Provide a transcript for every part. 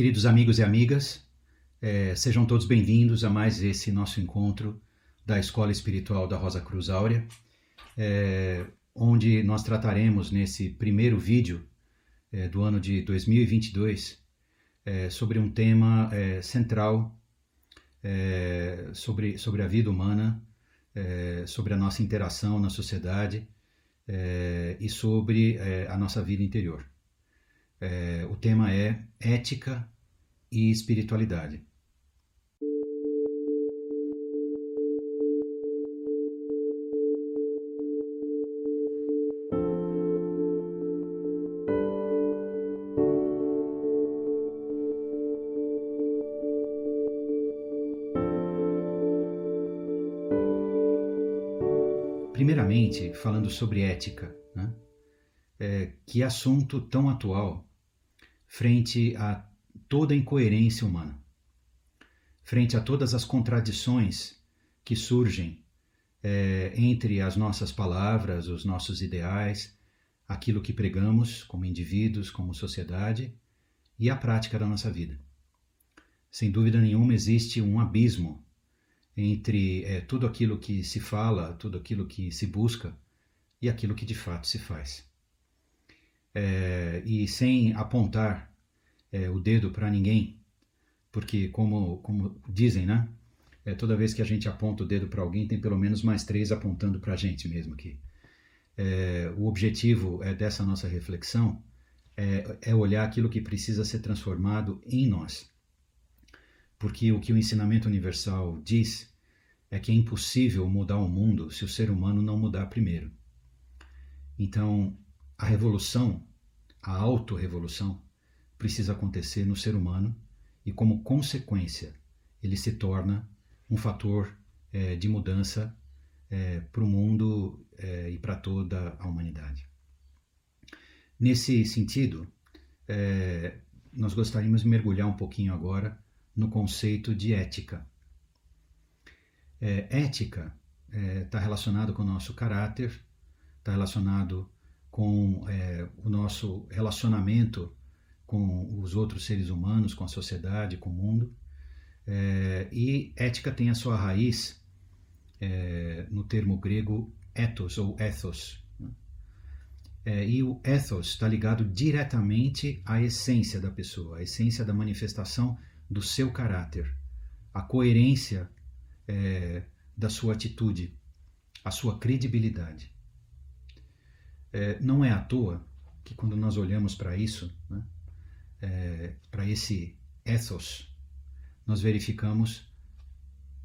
Queridos amigos e amigas, é, sejam todos bem-vindos a mais esse nosso encontro da Escola Espiritual da Rosa Cruz Áurea, é, onde nós trataremos nesse primeiro vídeo é, do ano de 2022 é, sobre um tema central sobre, sobre a vida humana, sobre a nossa interação na sociedade e sobre a nossa vida interior. O tema é ética e espiritualidade. Primeiramente, falando sobre ética, né? é, que assunto tão atual frente a toda a incoerência humana, frente a todas as contradições que surgem é, entre as nossas palavras, os nossos ideais, aquilo que pregamos como indivíduos, como sociedade e a prática da nossa vida. Sem dúvida nenhuma, existe um abismo entre é, tudo aquilo que se fala, tudo aquilo que se busca e aquilo que de fato se faz. É, e sem apontar é, o dedo para ninguém, porque, como, como dizem, né? É, toda vez que a gente aponta o dedo para alguém, tem pelo menos mais três apontando para a gente mesmo aqui. É, o objetivo é dessa nossa reflexão é, é olhar aquilo que precisa ser transformado em nós. Porque o que o ensinamento universal diz é que é impossível mudar o mundo se o ser humano não mudar primeiro. Então, a revolução, a autorrevolução, precisa acontecer no ser humano e, como consequência, ele se torna um fator é, de mudança é, para o mundo é, e para toda a humanidade. Nesse sentido, é, nós gostaríamos de mergulhar um pouquinho agora no conceito de ética. É, ética está é, relacionado com o nosso caráter, está relacionado com é, o nosso relacionamento com os outros seres humanos, com a sociedade, com o mundo. É, e ética tem a sua raiz é, no termo grego ethos ou ethos. Né? É, e o ethos está ligado diretamente à essência da pessoa, à essência da manifestação do seu caráter, a coerência é, da sua atitude, a sua credibilidade. É, não é à toa que quando nós olhamos para isso, né, é, para esse ethos, nós verificamos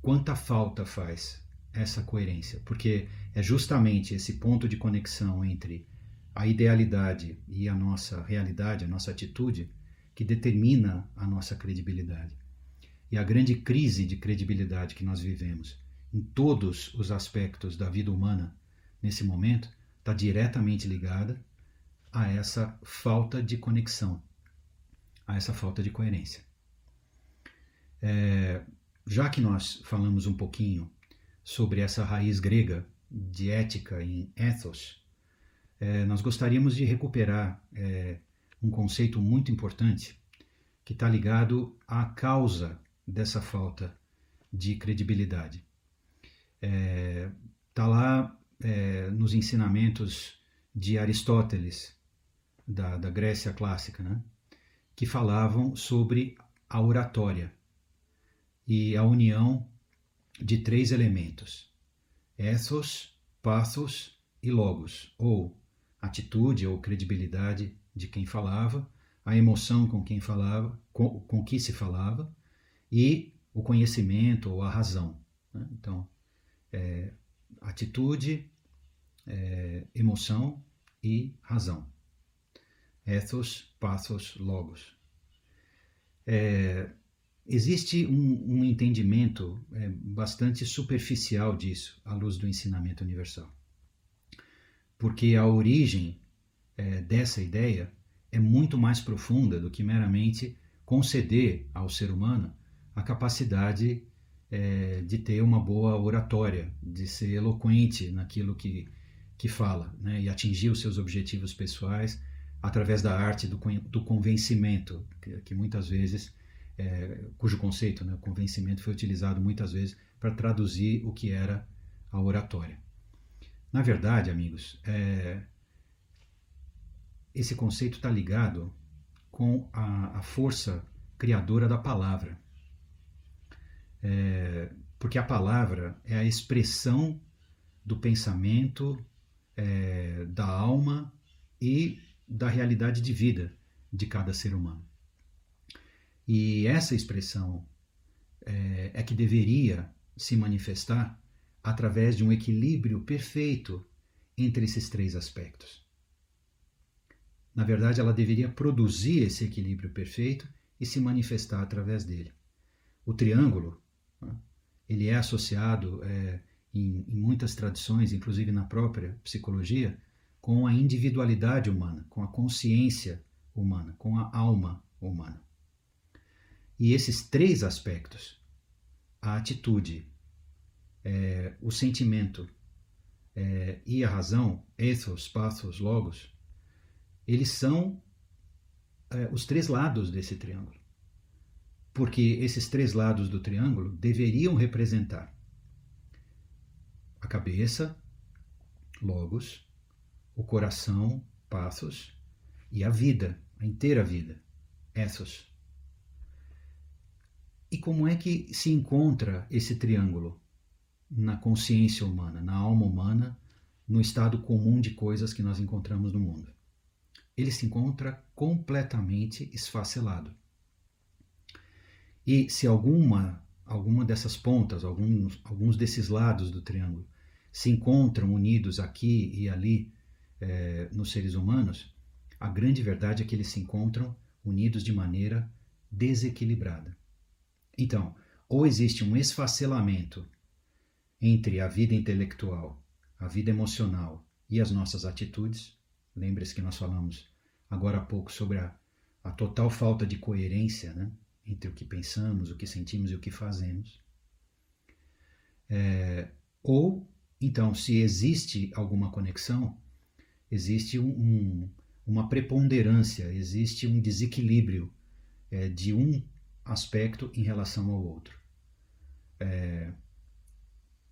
quanta falta faz essa coerência, porque é justamente esse ponto de conexão entre a idealidade e a nossa realidade, a nossa atitude, que determina a nossa credibilidade. E a grande crise de credibilidade que nós vivemos em todos os aspectos da vida humana nesse momento está diretamente ligada a essa falta de conexão, a essa falta de coerência. É, já que nós falamos um pouquinho sobre essa raiz grega de ética em ethos, é, nós gostaríamos de recuperar é, um conceito muito importante que está ligado à causa dessa falta de credibilidade. Está é, lá é, nos ensinamentos de Aristóteles, da, da Grécia clássica, né? que falavam sobre a oratória e a união de três elementos: ethos, pathos e logos, ou atitude ou credibilidade de quem falava, a emoção com quem falava, com, com que se falava e o conhecimento ou a razão. Né? Então, é, atitude, é, emoção e razão. Ethos, pathos, logos. É, existe um, um entendimento é, bastante superficial disso, à luz do ensinamento universal. Porque a origem é, dessa ideia é muito mais profunda do que meramente conceder ao ser humano a capacidade é, de ter uma boa oratória, de ser eloquente naquilo que, que fala, né, e atingir os seus objetivos pessoais através da arte do, do convencimento, que, que muitas vezes, é, cujo conceito, né, convencimento, foi utilizado muitas vezes para traduzir o que era a oratória. Na verdade, amigos, é, esse conceito está ligado com a, a, força criadora da palavra. É, porque a palavra é a expressão do pensamento, é, da alma e da realidade de vida de cada ser humano. E essa expressão é, é que deveria se manifestar através de um equilíbrio perfeito entre esses três aspectos. Na verdade, ela deveria produzir esse equilíbrio perfeito e se manifestar através dele. O triângulo, né, ele é associado é, em, em muitas tradições, inclusive na própria psicologia, com a individualidade humana, com a consciência humana, com a alma humana. E esses três aspectos, a atitude, é, o sentimento é, e a razão, ethos, pathos, logos, eles são é, os três lados desse triângulo. Porque esses três lados do triângulo deveriam representar a cabeça, logos, o coração, pathos, e a vida, a inteira vida, ethos. E como é que se encontra esse triângulo na consciência humana, na alma humana, no estado comum de coisas que nós encontramos no mundo? Ele se encontra completamente esfacelado. E se alguma alguma dessas pontas, alguns, alguns desses lados do triângulo se encontram unidos aqui e ali é, nos seres humanos, a grande verdade é que eles se encontram unidos de maneira desequilibrada. Então, ou existe um esfacelamento entre a vida intelectual, a vida emocional e as nossas atitudes. Lembre-se que nós falamos agora há pouco sobre a, a total falta de coerência né, entre o que pensamos, o que sentimos e o que fazemos. É, ou então, se existe alguma conexão, existe um, um, uma preponderância, existe um desequilíbrio é, de um aspecto em relação ao outro. É,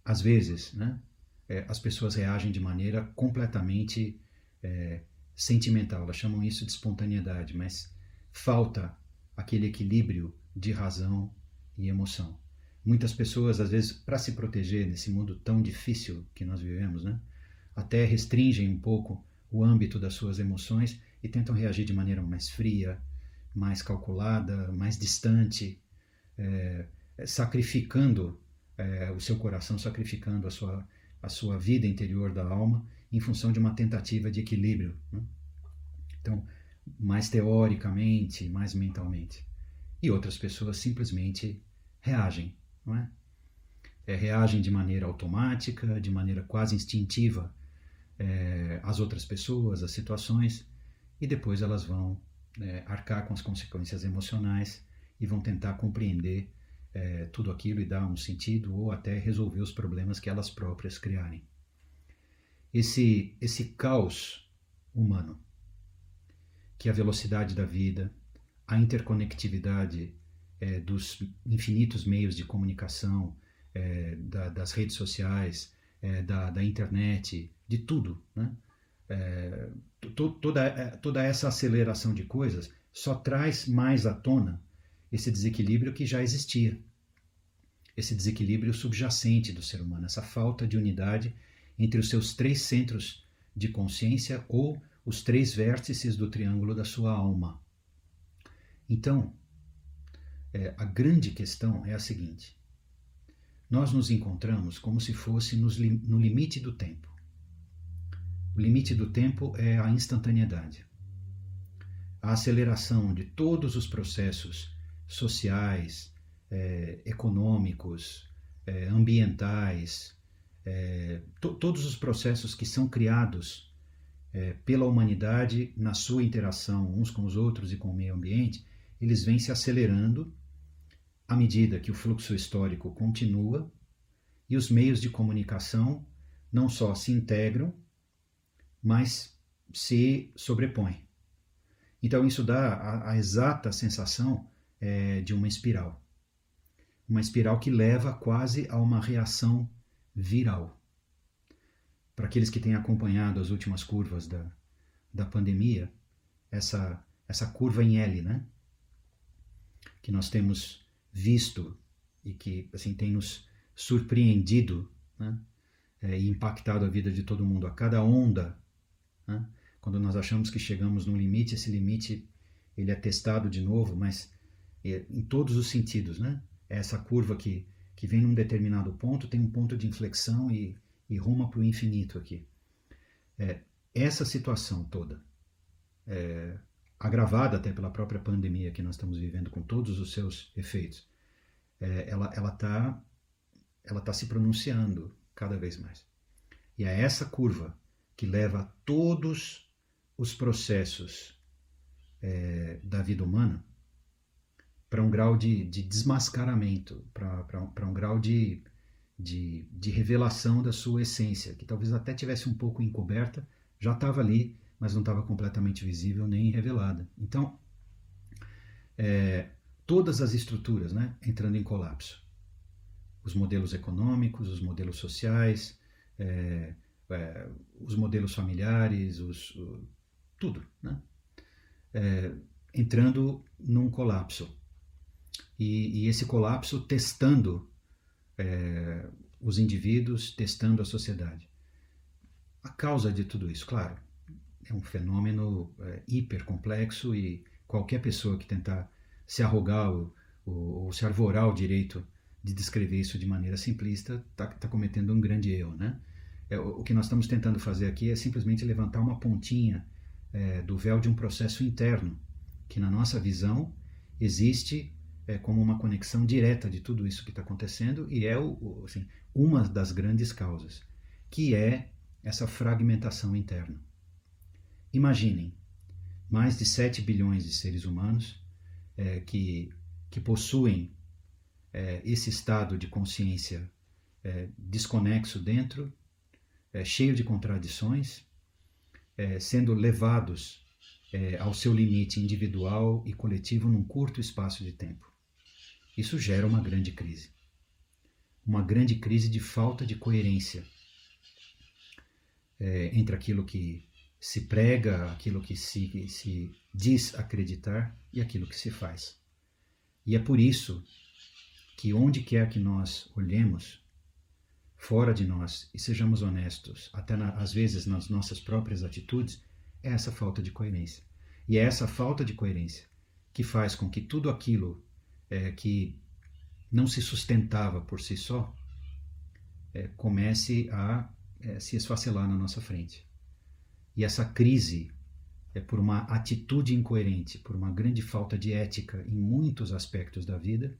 às vezes, né, é, as pessoas reagem de maneira completamente é, sentimental, elas chamam isso de espontaneidade, mas falta aquele equilíbrio de razão e emoção. Muitas pessoas, às vezes, para se proteger nesse mundo tão difícil que nós vivemos, né? até restringem um pouco o âmbito das suas emoções e tentam reagir de maneira mais fria, mais calculada, mais distante, é, sacrificando é, o seu coração, sacrificando a sua, a sua vida interior da alma em função de uma tentativa de equilíbrio. Né? Então, mais teoricamente, mais mentalmente. E outras pessoas simplesmente reagem não é? é reagem de maneira automática, de maneira quase instintiva é, às outras pessoas, às situações, e depois elas vão é, arcar com as consequências emocionais e vão tentar compreender é, tudo aquilo e dar um sentido ou até resolver os problemas que elas próprias criarem. Esse, esse caos humano, que é a velocidade da vida, a interconectividade é, dos infinitos meios de comunicação, é, da, das redes sociais, é, da, da, internet, de tudo. Né? É, to, toda, é, toda essa aceleração de coisas só traz mais à tona esse desequilíbrio que já existia. Esse desequilíbrio subjacente do ser humano, essa falta de unidade entre os seus três centros de consciência ou os três vértices do triângulo da sua alma. Então, é, a grande questão é a seguinte: nós nos encontramos como se fosse nos, no limite do tempo. O limite do tempo é a instantaneidade. A aceleração de todos os processos sociais, é, econômicos, é, ambientais, é, to, todos os processos que são criados é, pela humanidade na sua interação uns com os outros e com o meio ambiente, eles vêm se acelerando à medida que o fluxo histórico continua e os meios de comunicação não só se integram, mas se sobrepõem. Então isso dá a, a exata sensação é, de uma espiral. Uma espiral que leva quase a uma reação viral. Para aqueles que têm acompanhado as últimas curvas da, da pandemia, essa, essa curva em L, né? Que nós temos visto e que assim tem nos surpreendido né? é, e impactado a vida de todo mundo. A cada onda, né? quando nós achamos que chegamos num limite, esse limite ele é testado de novo, mas é, em todos os sentidos, né? É essa curva que, que vem num determinado ponto, tem um ponto de inflexão e, e ruma para o infinito aqui. É, essa situação toda, é, agravada até pela própria pandemia que nós estamos vivendo, com todos os seus efeitos, é, ela está ela tá se pronunciando cada vez mais. E é essa curva que leva todos os processos é, da vida humana para um grau de, de desmascaramento, para um grau de, de, de, revelação da sua essência, que talvez até tivesse um pouco encoberta, já estava ali, mas não estava completamente visível nem revelada. Então, é, todas as estruturas né, entrando em colapso os modelos econômicos, os modelos sociais, é, é, os modelos familiares, os, o, tudo, né? É, entrando num colapso. E, e esse colapso testando é, os indivíduos, testando a sociedade. A causa de tudo isso, claro, é um fenômeno é, hiper complexo e qualquer pessoa que tentar se arrogar ou, ou, ou se arvorar o direito de descrever isso de maneira simplista, está tá cometendo um grande erro. Né? É, o, o, que nós estamos tentando fazer aqui é simplesmente levantar uma pontinha é, do véu de um processo interno, que na nossa visão existe é, como uma conexão direta de tudo isso que está acontecendo e é o, o, assim, uma das grandes causas, que é essa fragmentação interna. Imaginem, mais de 7 bilhões de seres humanos é, que, que possuem é, esse estado de consciência é, desconexo dentro, é, cheio de contradições, é, sendo levados é, ao seu limite individual e coletivo num curto espaço de tempo. Isso gera uma grande crise. Uma grande crise de falta de coerência entre aquilo que se prega, aquilo que se, se diz acreditar e aquilo que se faz. E é por isso que onde quer que nós olhemos, fora de nós, e sejamos honestos, até na, às vezes nas nossas próprias atitudes, é essa falta de coerência. E é essa falta de coerência que faz com que tudo aquilo é, que não se sustentava por si só é, comece a é, se esfacelar na nossa frente. E essa crise é por uma atitude incoerente, por uma grande falta de ética em muitos aspectos da vida,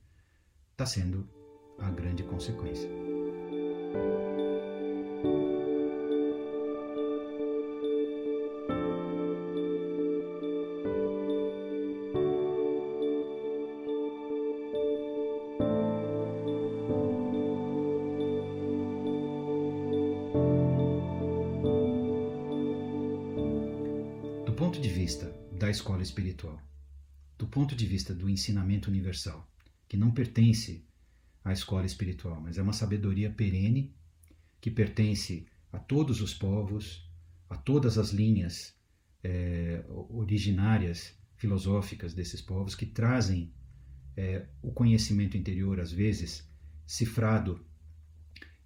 está sendo a grande consequência. Vista da escola espiritual, do ponto de vista do ensinamento universal, que não pertence à escola espiritual, mas é uma sabedoria perene que pertence a todos os povos, a todas as linhas é, originárias filosóficas desses povos que trazem é, o conhecimento interior, às vezes cifrado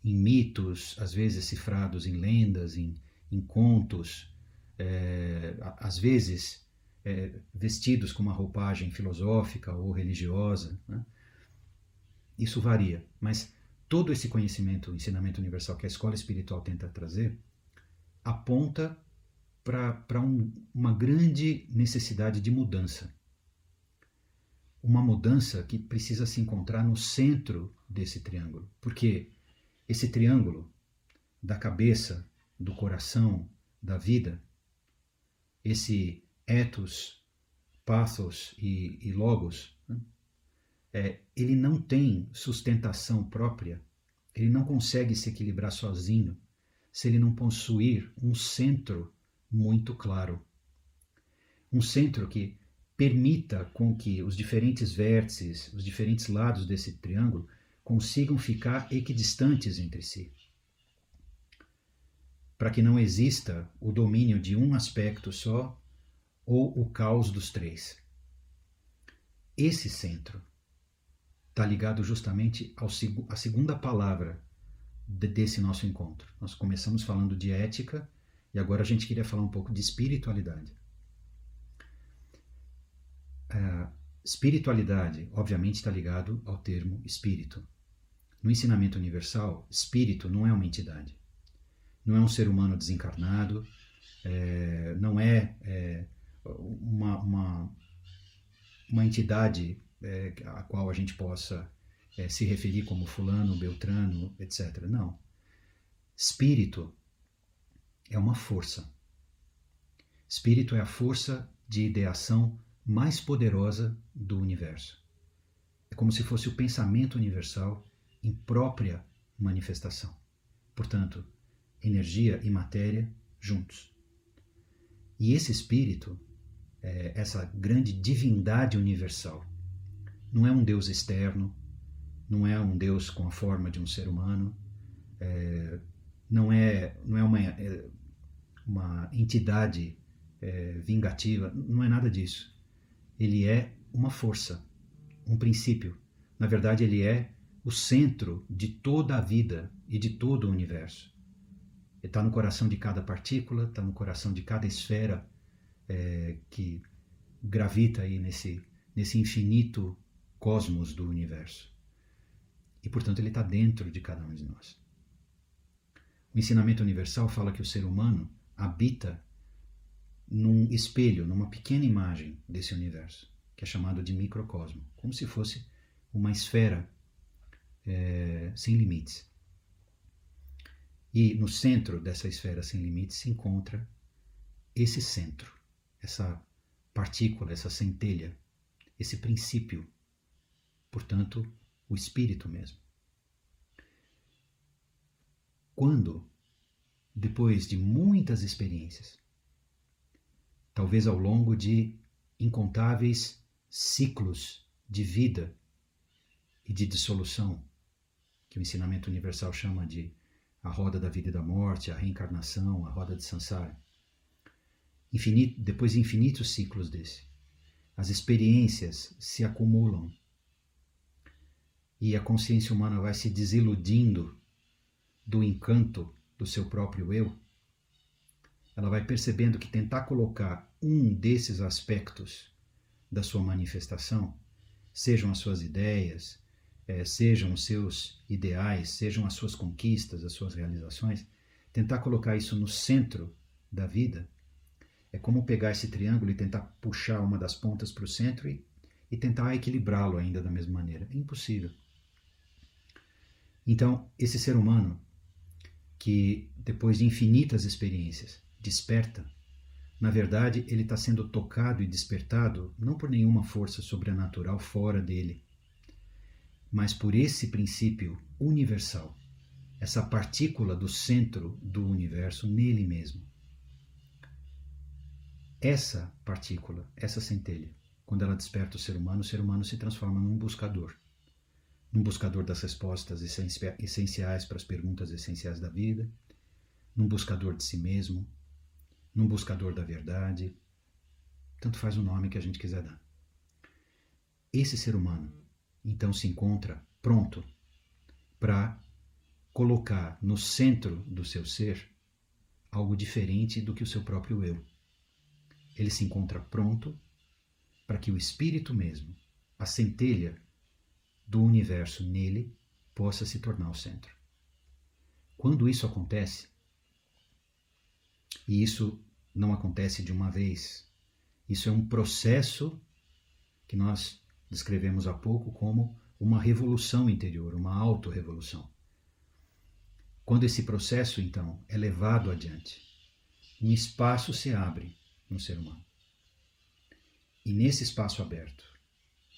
em mitos, às vezes cifrados em lendas, em, em contos, é, às vezes é, vestidos com uma roupagem filosófica ou religiosa. Né? Isso varia, mas todo esse conhecimento, ensinamento universal que a escola espiritual tenta trazer, aponta para um, uma grande necessidade de mudança. Uma mudança que precisa se encontrar no centro desse triângulo. Porque esse triângulo da cabeça, do coração, da vida, esse ethos, pathos e, e logos, né? é, ele não tem sustentação própria, ele não consegue se equilibrar sozinho se ele não possuir um centro muito claro. um centro que permita com que os diferentes vértices, os diferentes lados desse triângulo consigam ficar equidistantes entre si. Para que não exista o domínio de um aspecto só ou o caos dos três. Esse centro está ligado justamente ao, à segunda palavra desse nosso encontro. Nós começamos falando de ética e agora a gente queria falar um pouco de espiritualidade. A espiritualidade, obviamente, está ligado ao termo espírito. No ensinamento universal, espírito não é uma entidade, não é um ser humano desencarnado, é, não é, é uma, uma, uma, entidade é, a qual a gente possa é, se referir como fulano, beltrano, etc. Não. Espírito é uma força. Espírito é a força de ideação mais poderosa do universo. É como se fosse o pensamento universal em própria manifestação. Portanto, energia e matéria juntos. E esse espírito, é essa grande divindade universal, não é um Deus externo, não é um Deus com a forma de um ser humano, é, não é, não é uma, é, uma entidade é, vingativa, não é nada disso ele é uma força, um princípio. Na verdade, ele é o centro de toda a vida e de todo o universo. Está no coração de cada partícula, está no coração de cada esfera é, que gravita aí nesse, nesse infinito cosmos do universo. E, portanto, ele está dentro de cada um de nós. O ensinamento universal fala que o ser humano habita num espelho, numa pequena imagem desse universo, que é chamado de microcosmo, como se fosse uma esfera é, sem limites. E no centro dessa esfera sem limites se encontra esse centro, essa partícula, essa centelha, esse princípio, portanto, o espírito mesmo. Quando, depois de muitas experiências, talvez ao longo de incontáveis ciclos de vida e de dissolução, que o ensinamento universal chama de a roda da vida e da morte, a reencarnação, a roda de Sansara. Infinito, depois de infinitos ciclos desse, as experiências se acumulam e a consciência humana vai se desiludindo do encanto do seu próprio eu ela vai percebendo que tentar colocar um desses aspectos da sua manifestação, sejam as suas ideias, é, sejam os seus ideais, sejam as suas conquistas, as suas realizações, tentar colocar isso no centro da vida é como pegar esse triângulo e tentar puxar uma das pontas para o centro e, e tentar equilibrá-lo ainda da mesma maneira. É impossível. Então, esse ser humano que, depois de infinitas experiências, desperta, na verdade ele está sendo tocado e despertado não por nenhuma força sobrenatural fora dele, mas por esse princípio universal, essa partícula do centro do universo nele mesmo. Essa partícula, essa centelha, quando ela desperta o ser humano, o ser humano se transforma num buscador. Num buscador das respostas essenciais para as perguntas essenciais da vida, num buscador de si mesmo, num buscador da verdade, tanto faz o nome que a gente quiser dar. Esse ser humano, então, se encontra pronto para colocar no centro do seu ser algo diferente do que o seu próprio eu. Ele se encontra pronto para que o espírito mesmo, a centelha do universo nele, possa se tornar o centro. Quando isso acontece, e isso não acontece de uma vez. Isso é um processo que nós descrevemos há pouco como uma revolução interior, uma autorrevolução. Quando esse processo, então, é levado adiante, um espaço se abre no ser humano. E nesse espaço aberto,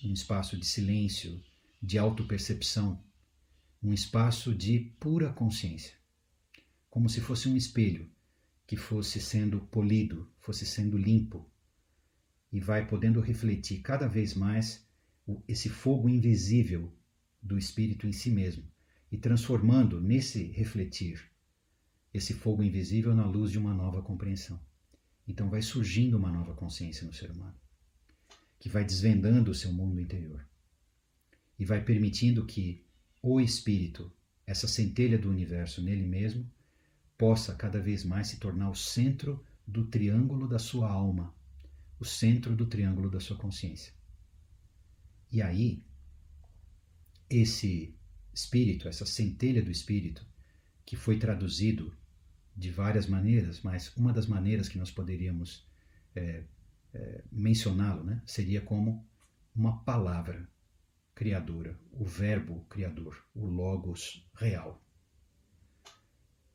um espaço de silêncio, de autopercepção, um espaço de pura consciência, como se fosse um espelho que fosse sendo polido, fosse sendo limpo, e vai podendo refletir cada vez mais esse fogo invisível do espírito em si mesmo e transformando nesse refletir esse fogo invisível na luz de uma nova compreensão. Então vai surgindo uma nova consciência no ser humano, que vai desvendando o seu mundo interior e vai permitindo que o espírito, essa centelha do universo nele mesmo, possa cada vez mais se tornar o centro do triângulo da sua alma, o centro do triângulo da sua consciência. E aí, esse espírito, essa centelha do espírito, que foi traduzido de várias maneiras, mas uma das maneiras que nós poderíamos é, é, mencioná-lo né, seria como uma palavra criadora, o Verbo criador, o Logos real.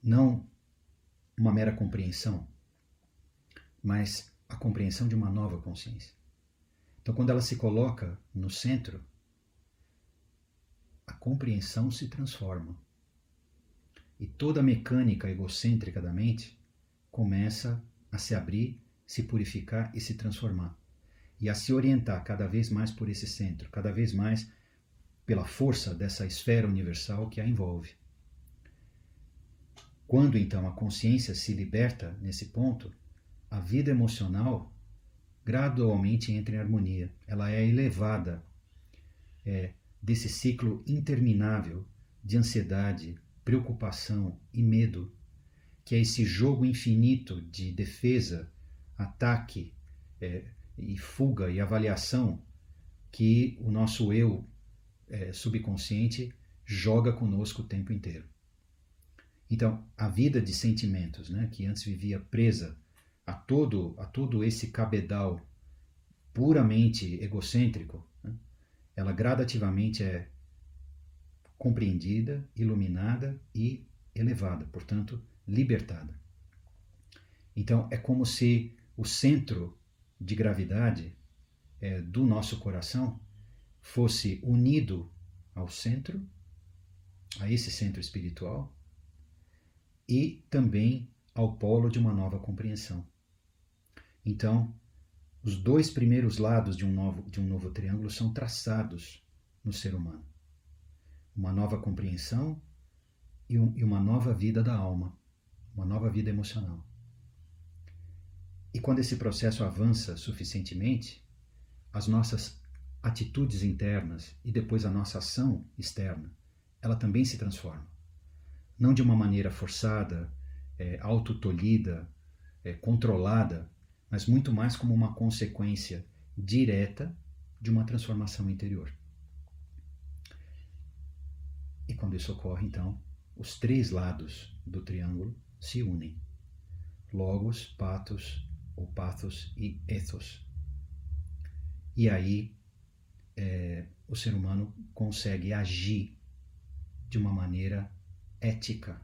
Não uma mera compreensão, mas a compreensão de uma nova consciência. Então, quando ela se coloca no centro, a compreensão se transforma. E toda a mecânica egocêntrica da mente começa a se abrir, se purificar e se transformar. E a se orientar cada vez mais por esse centro, cada vez mais pela força dessa esfera universal que a envolve. Quando então a consciência se liberta nesse ponto, a vida emocional gradualmente entra em harmonia. Ela é elevada é, desse ciclo interminável de ansiedade, preocupação e medo, que é esse jogo infinito de defesa, ataque é, e fuga e avaliação que o nosso eu é, subconsciente joga conosco o tempo inteiro. Então, a vida de sentimentos, né, que antes vivia presa a todo, a todo esse cabedal puramente egocêntrico, né, ela gradativamente é compreendida, iluminada e elevada, portanto, libertada. Então, é como se o centro de gravidade é, do nosso coração fosse unido ao centro, a esse centro espiritual, e também ao polo de uma nova compreensão. Então, os dois primeiros lados de um novo, de um novo triângulo são traçados no ser humano: uma nova compreensão e, um, e uma nova vida da alma, uma nova vida emocional. E quando esse processo avança suficientemente, as nossas atitudes internas e depois a nossa ação externa, ela também se transforma. Não de uma maneira forçada, é, autotolhida, é, controlada, mas muito mais como uma consequência direta de uma transformação interior. E quando isso ocorre, então, os três lados do triângulo se unem: logos, patos ou pathos e ethos. E aí é, o ser humano consegue agir de uma maneira ética,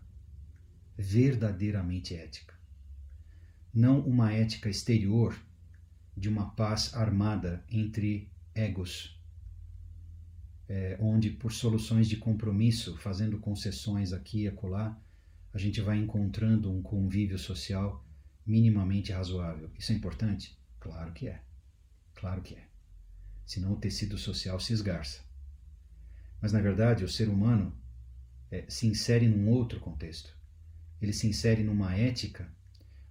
verdadeiramente ética. Não uma ética exterior de uma paz armada entre egos, é, onde por soluções de compromisso, fazendo concessões aqui e acolá, a gente vai encontrando um convívio social minimamente razoável. Isso é importante? Claro que é. Claro que é senão o tecido social se esgarça. Mas, na verdade, o ser humano é, se insere num outro contexto. Ele se insere numa ética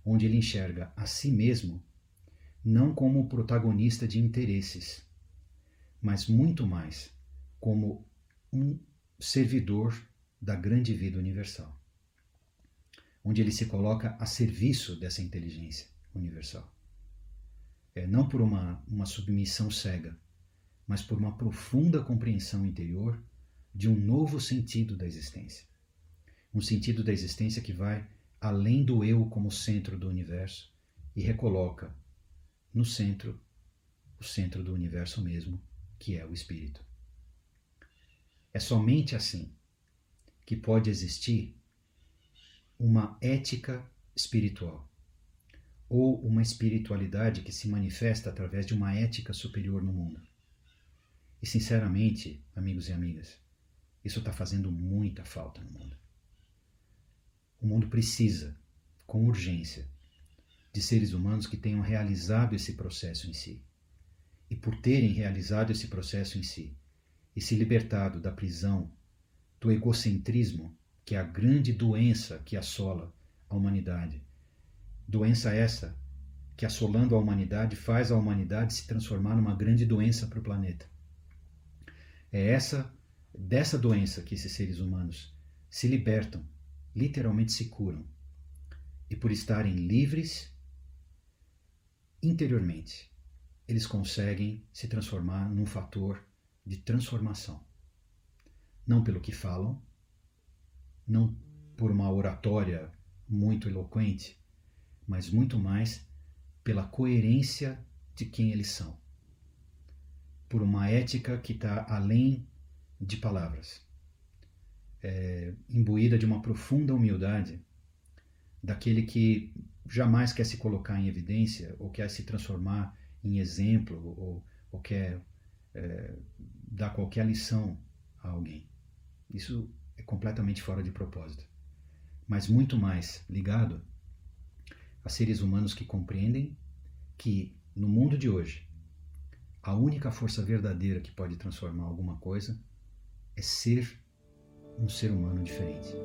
onde ele enxerga a si mesmo não como protagonista de interesses, mas muito mais como um servidor da grande vida universal, onde ele se coloca a serviço dessa inteligência universal. É, não por uma, uma submissão cega, mas por uma profunda compreensão interior de um novo sentido da existência. Um sentido da existência que vai além do eu como centro do universo e recoloca no centro o centro do universo mesmo, que é o espírito. É somente assim que pode existir uma ética espiritual ou uma espiritualidade que se manifesta através de uma ética superior no mundo. E sinceramente, amigos e amigas, isso está fazendo muita falta no mundo. O mundo precisa, com urgência, de seres humanos que tenham realizado esse processo em si, e por terem realizado esse processo em si e se libertado da prisão do egocentrismo, que é a grande doença que assola a humanidade. Doença essa que, assolando a humanidade, faz a humanidade se transformar numa grande doença para o planeta. É essa dessa doença que esses seres humanos se libertam, literalmente se curam. E por estarem livres interiormente, eles conseguem se transformar num fator de transformação. Não pelo que falam, não por uma oratória muito eloquente, mas muito mais pela coerência de quem eles são. Por uma ética que está além de palavras, é, imbuída de uma profunda humildade daquele que jamais quer se colocar em evidência ou quer se transformar em exemplo ou, ou quer é, dar qualquer lição a alguém. Isso é completamente fora de propósito. Mas muito mais ligado a seres humanos que compreendem que no mundo de hoje a única força verdadeira que pode transformar alguma coisa é ser um ser humano diferente.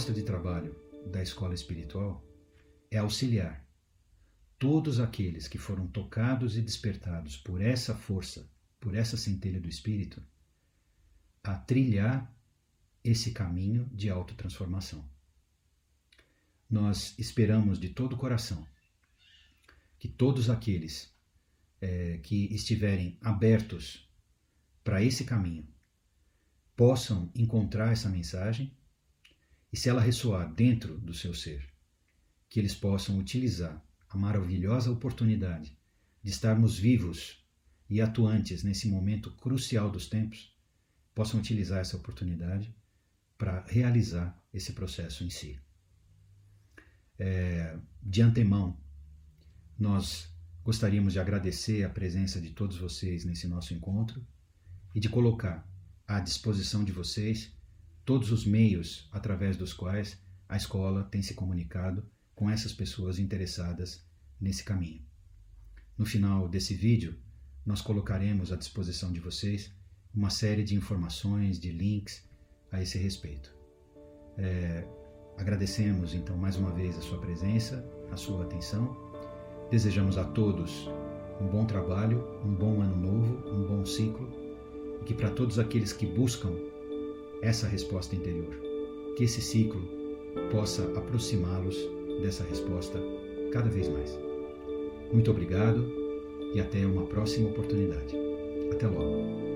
Proposta de trabalho da escola espiritual é auxiliar todos aqueles que foram tocados e despertados por essa força, por essa centelha do Espírito, a trilhar esse caminho de autotransformação. Nós esperamos de todo o coração que todos aqueles é, que estiverem abertos para esse caminho possam encontrar essa mensagem e se ela ressoar dentro do seu ser, que eles possam utilizar a maravilhosa oportunidade de estarmos vivos e atuantes nesse momento crucial dos tempos, possam utilizar essa oportunidade para realizar esse processo em si. É, de antemão, nós gostaríamos de agradecer a presença de todos vocês nesse nosso encontro e de colocar à disposição de vocês todos os meios através dos quais a escola tem se comunicado com essas pessoas interessadas nesse caminho. No final desse vídeo, nós colocaremos à disposição de vocês uma série de informações, de links a esse respeito. É, agradecemos então mais uma vez a sua presença, a sua atenção. Desejamos a todos um bom trabalho, um bom ano novo, um bom ciclo e que para todos aqueles que buscam essa resposta interior. Que esse ciclo possa aproximá-los dessa resposta cada vez mais. Muito obrigado e até uma próxima oportunidade. Até logo.